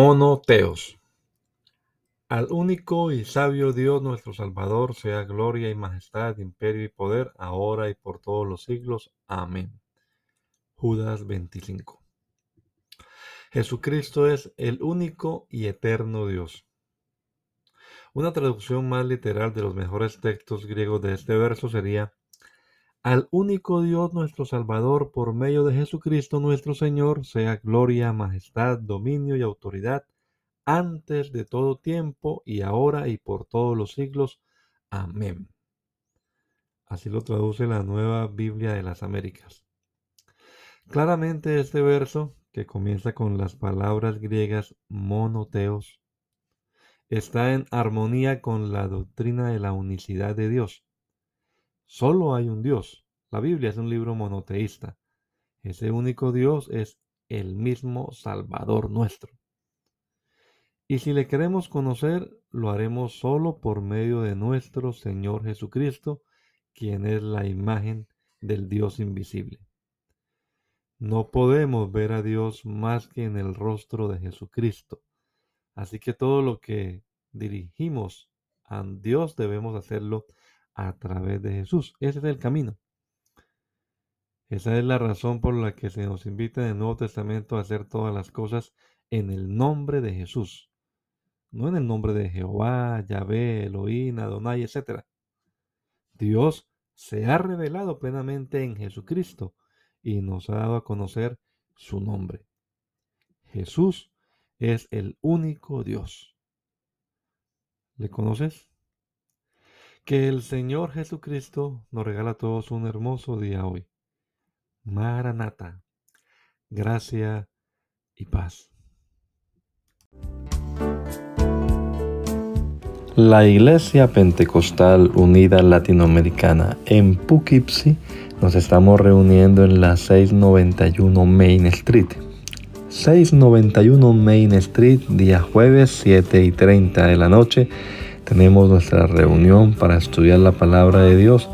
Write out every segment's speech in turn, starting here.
Monoteos. Al único y sabio Dios nuestro Salvador sea gloria y majestad, imperio y poder, ahora y por todos los siglos. Amén. Judas 25. Jesucristo es el único y eterno Dios. Una traducción más literal de los mejores textos griegos de este verso sería al único Dios nuestro Salvador, por medio de Jesucristo nuestro Señor, sea gloria, majestad, dominio y autoridad, antes de todo tiempo y ahora y por todos los siglos. Amén. Así lo traduce la nueva Biblia de las Américas. Claramente este verso, que comienza con las palabras griegas monoteos, está en armonía con la doctrina de la unicidad de Dios Solo hay un Dios. La Biblia es un libro monoteísta. Ese único Dios es el mismo Salvador nuestro. Y si le queremos conocer, lo haremos solo por medio de nuestro Señor Jesucristo, quien es la imagen del Dios invisible. No podemos ver a Dios más que en el rostro de Jesucristo. Así que todo lo que dirigimos a Dios debemos hacerlo a través de Jesús. Ese es el camino. Esa es la razón por la que se nos invita en el Nuevo Testamento a hacer todas las cosas en el nombre de Jesús. No en el nombre de Jehová, Yahvé, Elohim, Adonai, etc. Dios se ha revelado plenamente en Jesucristo y nos ha dado a conocer su nombre. Jesús es el único Dios. ¿Le conoces? Que el Señor Jesucristo nos regala a todos un hermoso día hoy. Maranata, gracia y paz. La Iglesia Pentecostal Unida Latinoamericana en Poughkeepsie nos estamos reuniendo en la 691 Main Street. 691 Main Street, día jueves 7 y 30 de la noche tenemos nuestra reunión para estudiar la palabra de Dios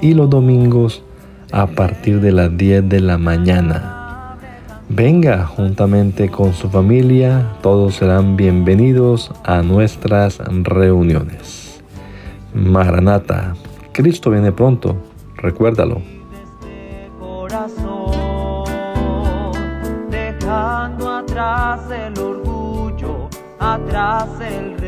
y los domingos a partir de las 10 de la mañana. Venga juntamente con su familia, todos serán bienvenidos a nuestras reuniones. Maranata, Cristo viene pronto, recuérdalo. Dejando atrás el orgullo, atrás el